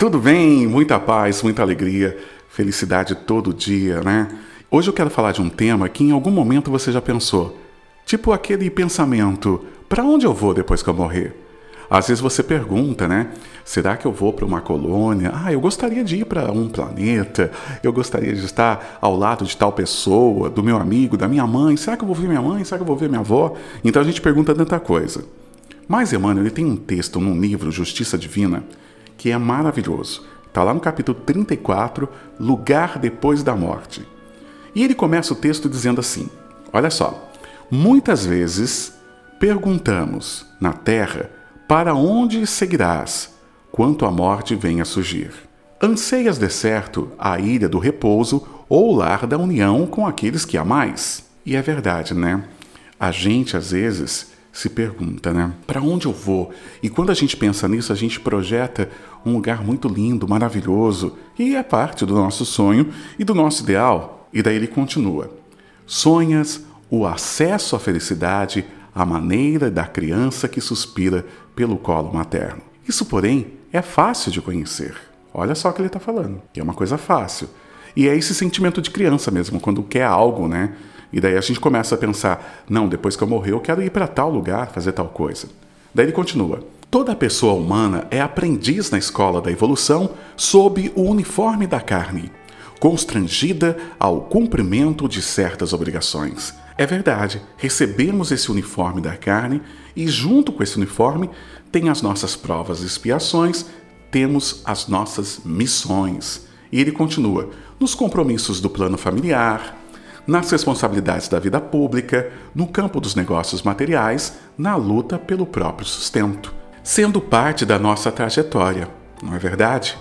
Tudo bem? Muita paz, muita alegria, felicidade todo dia, né? Hoje eu quero falar de um tema que em algum momento você já pensou. Tipo aquele pensamento: para onde eu vou depois que eu morrer? Às vezes você pergunta, né? Será que eu vou para uma colônia? Ah, eu gostaria de ir para um planeta. Eu gostaria de estar ao lado de tal pessoa, do meu amigo, da minha mãe. Será que eu vou ver minha mãe? Será que eu vou ver minha avó? Então a gente pergunta tanta coisa. Mas Emmanuel ele tem um texto num livro Justiça Divina que é maravilhoso. Está lá no capítulo 34, Lugar depois da morte. E ele começa o texto dizendo assim: Olha só, muitas vezes perguntamos na terra para onde seguirás quanto a morte venha surgir. Anseias de certo a ilha do repouso ou o lar da união com aqueles que amais? E é verdade, né? A gente às vezes se pergunta, né? Para onde eu vou? E quando a gente pensa nisso, a gente projeta um lugar muito lindo, maravilhoso, e é parte do nosso sonho e do nosso ideal. E daí ele continua: Sonhas o acesso à felicidade à maneira da criança que suspira pelo colo materno. Isso, porém, é fácil de conhecer. Olha só o que ele está falando, é uma coisa fácil. E é esse sentimento de criança mesmo, quando quer algo, né? E daí a gente começa a pensar: não, depois que eu morrer, eu quero ir para tal lugar fazer tal coisa. Daí ele continua: toda pessoa humana é aprendiz na escola da evolução sob o uniforme da carne, constrangida ao cumprimento de certas obrigações. É verdade, recebemos esse uniforme da carne e, junto com esse uniforme, tem as nossas provas e expiações, temos as nossas missões. E ele continua: nos compromissos do plano familiar, nas responsabilidades da vida pública, no campo dos negócios materiais, na luta pelo próprio sustento, sendo parte da nossa trajetória, não é verdade?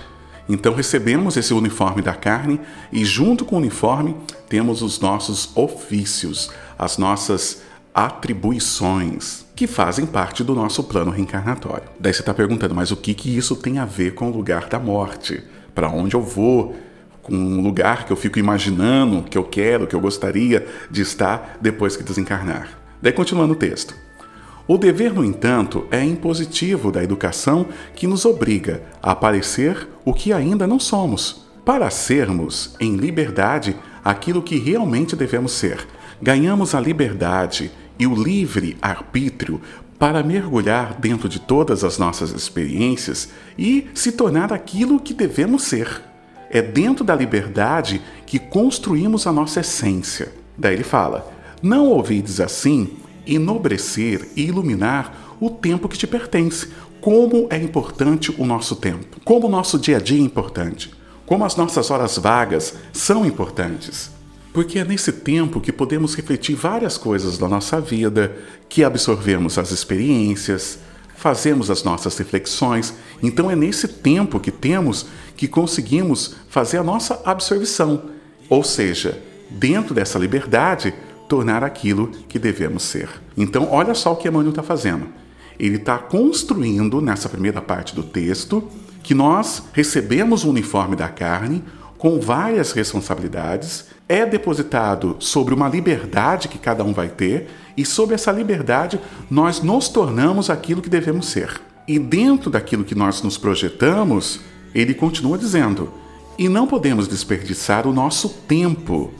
Então recebemos esse uniforme da carne e, junto com o uniforme, temos os nossos ofícios, as nossas atribuições, que fazem parte do nosso plano reencarnatório. Daí você está perguntando, mas o que, que isso tem a ver com o lugar da morte? Para onde eu vou? um lugar que eu fico imaginando que eu quero, que eu gostaria de estar depois que desencarnar. Daí continuando o texto. O dever, no entanto, é impositivo da educação que nos obriga a parecer o que ainda não somos, para sermos, em liberdade, aquilo que realmente devemos ser. Ganhamos a liberdade e o livre arbítrio para mergulhar dentro de todas as nossas experiências e se tornar aquilo que devemos ser. É dentro da liberdade que construímos a nossa essência. Daí ele fala: Não ouvides assim enobrecer e iluminar o tempo que te pertence. Como é importante o nosso tempo, como o nosso dia a dia é importante, como as nossas horas vagas são importantes. Porque é nesse tempo que podemos refletir várias coisas da nossa vida, que absorvemos as experiências, fazemos as nossas reflexões. Então é nesse tempo que temos que conseguimos fazer a nossa absorção, ou seja, dentro dessa liberdade, tornar aquilo que devemos ser. Então, olha só o que Emmanuel está fazendo. Ele está construindo, nessa primeira parte do texto, que nós recebemos o uniforme da carne com várias responsabilidades, é depositado sobre uma liberdade que cada um vai ter e sob essa liberdade nós nos tornamos aquilo que devemos ser. E dentro daquilo que nós nos projetamos, ele continua dizendo: "E não podemos desperdiçar o nosso tempo,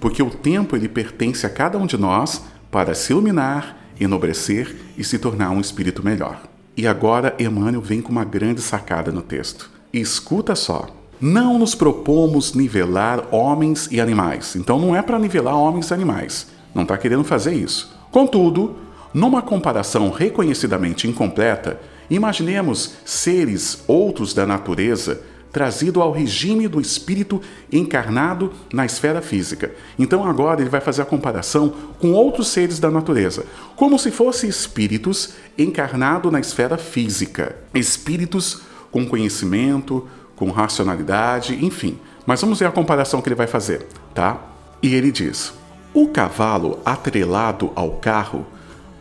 porque o tempo ele pertence a cada um de nós para se iluminar, enobrecer e se tornar um espírito melhor." E agora Emmanuel vem com uma grande sacada no texto. Escuta só. Não nos propomos nivelar homens e animais. Então não é para nivelar homens e animais. Não está querendo fazer isso. Contudo, numa comparação reconhecidamente incompleta, imaginemos seres outros da natureza trazido ao regime do espírito encarnado na esfera física. Então agora ele vai fazer a comparação com outros seres da natureza, como se fossem espíritos encarnados na esfera física, espíritos com conhecimento, com racionalidade, enfim. Mas vamos ver a comparação que ele vai fazer, tá? E ele diz: o cavalo atrelado ao carro,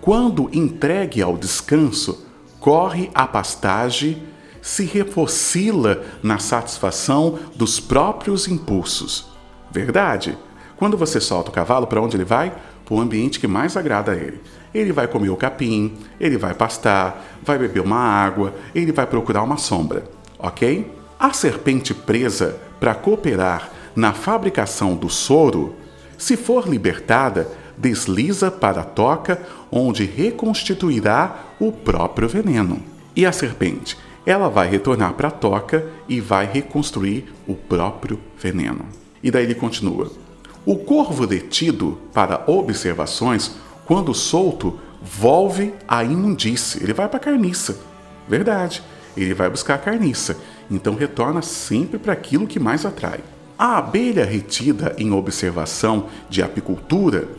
quando entregue ao descanso, corre a pastagem, se refocila na satisfação dos próprios impulsos. Verdade? Quando você solta o cavalo, para onde ele vai? Para o ambiente que mais agrada a ele. Ele vai comer o capim, ele vai pastar, vai beber uma água, ele vai procurar uma sombra, ok? A serpente presa para cooperar na fabricação do soro, se for libertada, desliza para a toca, onde reconstituirá o próprio veneno. E a serpente? Ela vai retornar para a toca e vai reconstruir o próprio veneno. E daí ele continua: O corvo detido para observações, quando solto, volve à imundície. Ele vai para a carniça. Verdade. Ele vai buscar a carniça. Então retorna sempre para aquilo que mais atrai. A abelha retida em observação de apicultura,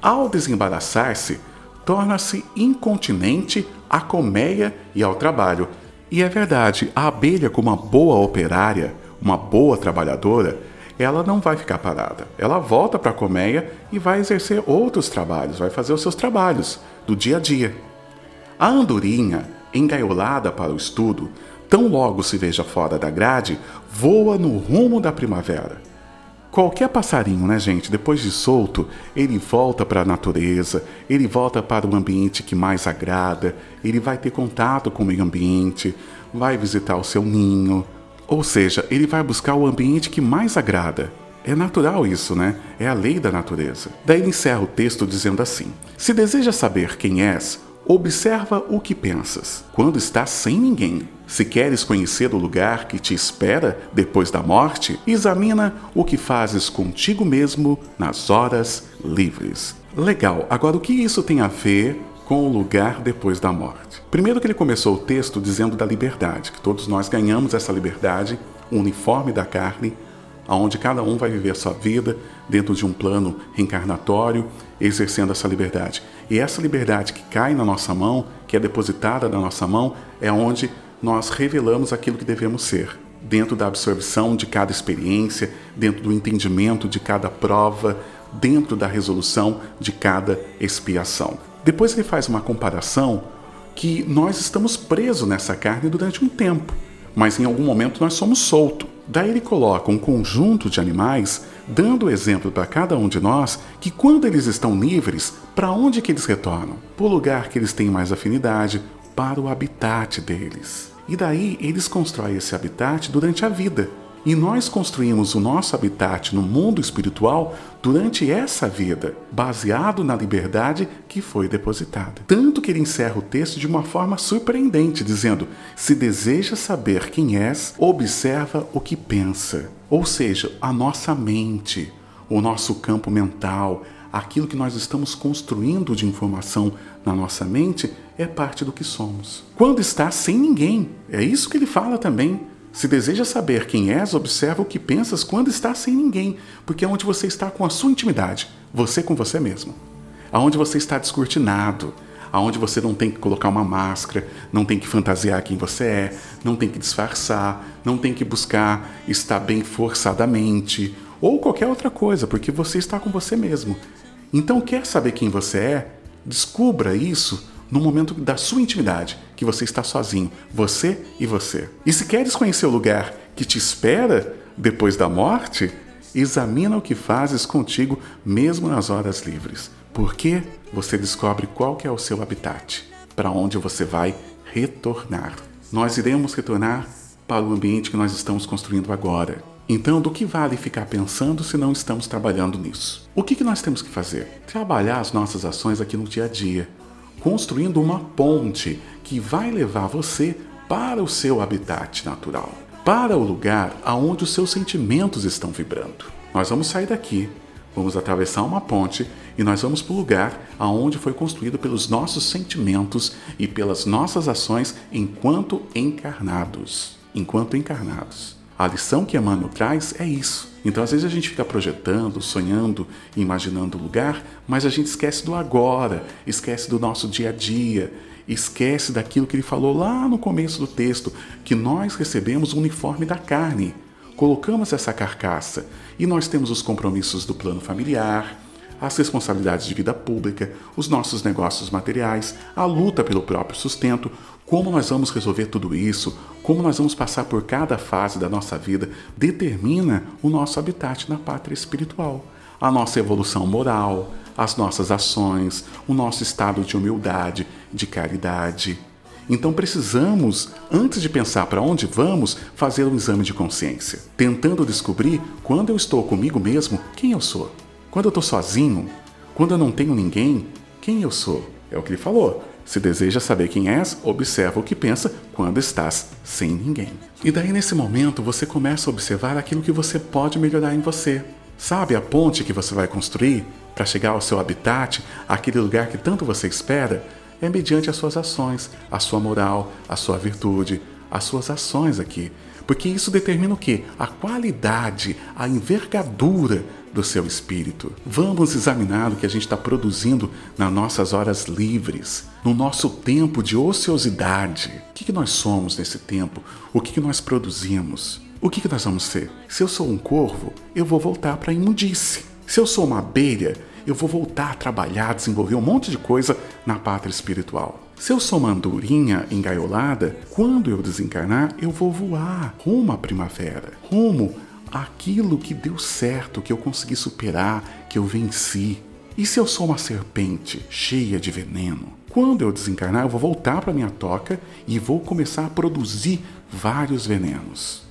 ao desembaraçar-se, torna-se incontinente à colmeia e ao trabalho. E é verdade, a abelha, como uma boa operária, uma boa trabalhadora, ela não vai ficar parada. Ela volta para a colmeia e vai exercer outros trabalhos, vai fazer os seus trabalhos do dia a dia. A andorinha, engaiolada para o estudo, tão logo se veja fora da grade, voa no rumo da primavera. Qualquer passarinho, né, gente, depois de solto, ele volta para a natureza, ele volta para o ambiente que mais agrada, ele vai ter contato com o meio ambiente, vai visitar o seu ninho, ou seja, ele vai buscar o ambiente que mais agrada. É natural isso, né? É a lei da natureza. Daí ele encerra o texto dizendo assim: Se deseja saber quem és, Observa o que pensas quando estás sem ninguém. Se queres conhecer o lugar que te espera depois da morte, examina o que fazes contigo mesmo nas horas livres. Legal, agora o que isso tem a ver com o lugar depois da morte? Primeiro que ele começou o texto dizendo da liberdade, que todos nós ganhamos essa liberdade, uniforme da carne, onde cada um vai viver a sua vida dentro de um plano reencarnatório, exercendo essa liberdade. E essa liberdade que cai na nossa mão, que é depositada na nossa mão, é onde nós revelamos aquilo que devemos ser, dentro da absorção de cada experiência, dentro do entendimento de cada prova, dentro da resolução de cada expiação. Depois ele faz uma comparação que nós estamos presos nessa carne durante um tempo, mas em algum momento nós somos soltos. Daí ele coloca um conjunto de animais, dando exemplo para cada um de nós que quando eles estão livres, para onde que eles retornam? Para o lugar que eles têm mais afinidade, para o habitat deles. E daí eles constroem esse habitat durante a vida, e nós construímos o nosso habitat no mundo espiritual durante essa vida, baseado na liberdade que foi depositada. Tanto que ele encerra o texto de uma forma surpreendente, dizendo: Se deseja saber quem és, observa o que pensa. Ou seja, a nossa mente, o nosso campo mental, aquilo que nós estamos construindo de informação na nossa mente é parte do que somos. Quando está sem ninguém, é isso que ele fala também. Se deseja saber quem és, observa o que pensas quando está sem ninguém, porque é onde você está com a sua intimidade, você com você mesmo. Aonde você está descortinado, aonde você não tem que colocar uma máscara, não tem que fantasiar quem você é, não tem que disfarçar, não tem que buscar estar bem forçadamente ou qualquer outra coisa, porque você está com você mesmo. Então, quer saber quem você é? Descubra isso no momento da sua intimidade, que você está sozinho, você e você. E se queres conhecer o lugar que te espera depois da morte, examina o que fazes contigo mesmo nas horas livres. Porque você descobre qual é o seu habitat, para onde você vai retornar. Nós iremos retornar para o ambiente que nós estamos construindo agora. Então, do que vale ficar pensando se não estamos trabalhando nisso? O que, que nós temos que fazer? Trabalhar as nossas ações aqui no dia a dia, construindo uma ponte que vai levar você para o seu habitat natural, para o lugar aonde os seus sentimentos estão vibrando. Nós vamos sair daqui, vamos atravessar uma ponte e nós vamos para o lugar aonde foi construído pelos nossos sentimentos e pelas nossas ações enquanto encarnados, enquanto encarnados. A lição que Emmanuel traz é isso. Então, às vezes, a gente fica projetando, sonhando, imaginando o lugar, mas a gente esquece do agora, esquece do nosso dia a dia, esquece daquilo que ele falou lá no começo do texto, que nós recebemos o uniforme da carne. Colocamos essa carcaça e nós temos os compromissos do plano familiar, as responsabilidades de vida pública, os nossos negócios materiais, a luta pelo próprio sustento. Como nós vamos resolver tudo isso, como nós vamos passar por cada fase da nossa vida, determina o nosso habitat na pátria espiritual. A nossa evolução moral, as nossas ações, o nosso estado de humildade, de caridade. Então precisamos, antes de pensar para onde vamos, fazer um exame de consciência, tentando descobrir quando eu estou comigo mesmo, quem eu sou. Quando eu estou sozinho, quando eu não tenho ninguém, quem eu sou. É o que ele falou. Se deseja saber quem és, observa o que pensa quando estás sem ninguém. E daí, nesse momento, você começa a observar aquilo que você pode melhorar em você. Sabe a ponte que você vai construir para chegar ao seu habitat, aquele lugar que tanto você espera? É mediante as suas ações, a sua moral, a sua virtude, as suas ações aqui. Porque isso determina o que? A qualidade, a envergadura do seu espírito. Vamos examinar o que a gente está produzindo nas nossas horas livres, no nosso tempo de ociosidade. O que, que nós somos nesse tempo? O que, que nós produzimos? O que, que nós vamos ser? Se eu sou um corvo, eu vou voltar para a imundície. Se eu sou uma abelha, eu vou voltar a trabalhar, desenvolver um monte de coisa na pátria espiritual. Se eu sou uma andorinha engaiolada, quando eu desencarnar, eu vou voar rumo à primavera, rumo aquilo que deu certo, que eu consegui superar, que eu venci. E se eu sou uma serpente cheia de veneno? Quando eu desencarnar, eu vou voltar para minha toca e vou começar a produzir vários venenos.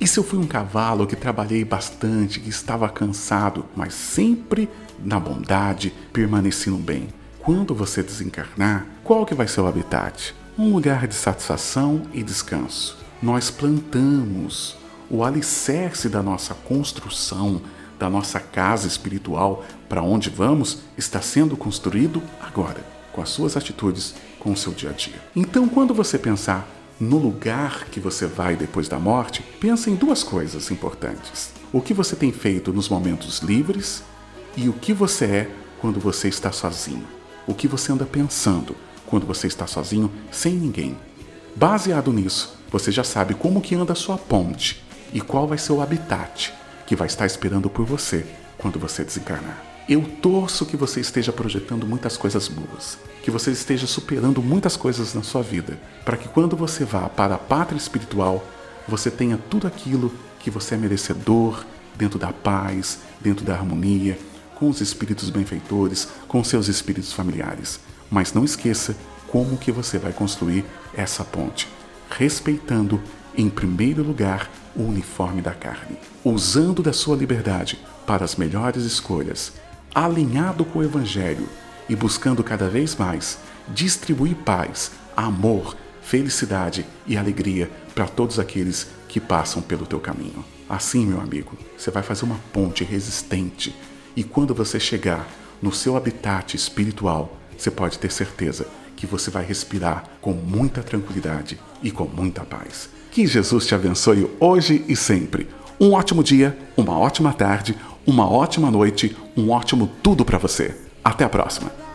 E se eu fui um cavalo que trabalhei bastante, que estava cansado, mas sempre na bondade, permaneci no bem? Quando você desencarnar, qual que vai ser o habitat? Um lugar de satisfação e descanso. Nós plantamos o alicerce da nossa construção, da nossa casa espiritual, para onde vamos, está sendo construído agora, com as suas atitudes, com o seu dia a dia. Então, quando você pensar no lugar que você vai depois da morte, pense em duas coisas importantes: o que você tem feito nos momentos livres e o que você é quando você está sozinho. O que você anda pensando quando você está sozinho, sem ninguém. Baseado nisso, você já sabe como que anda a sua ponte e qual vai ser o habitat que vai estar esperando por você quando você desencarnar. Eu torço que você esteja projetando muitas coisas boas, que você esteja superando muitas coisas na sua vida, para que quando você vá para a pátria espiritual, você tenha tudo aquilo que você é merecedor, dentro da paz, dentro da harmonia, com os espíritos benfeitores, com seus espíritos familiares. Mas não esqueça como que você vai construir essa ponte, respeitando em primeiro lugar o uniforme da carne, usando da sua liberdade para as melhores escolhas, alinhado com o evangelho e buscando cada vez mais distribuir paz, amor, felicidade e alegria para todos aqueles que passam pelo teu caminho. Assim, meu amigo, você vai fazer uma ponte resistente e quando você chegar no seu habitat espiritual, você pode ter certeza que você vai respirar com muita tranquilidade e com muita paz. Que Jesus te abençoe hoje e sempre. Um ótimo dia, uma ótima tarde, uma ótima noite, um ótimo tudo para você. Até a próxima.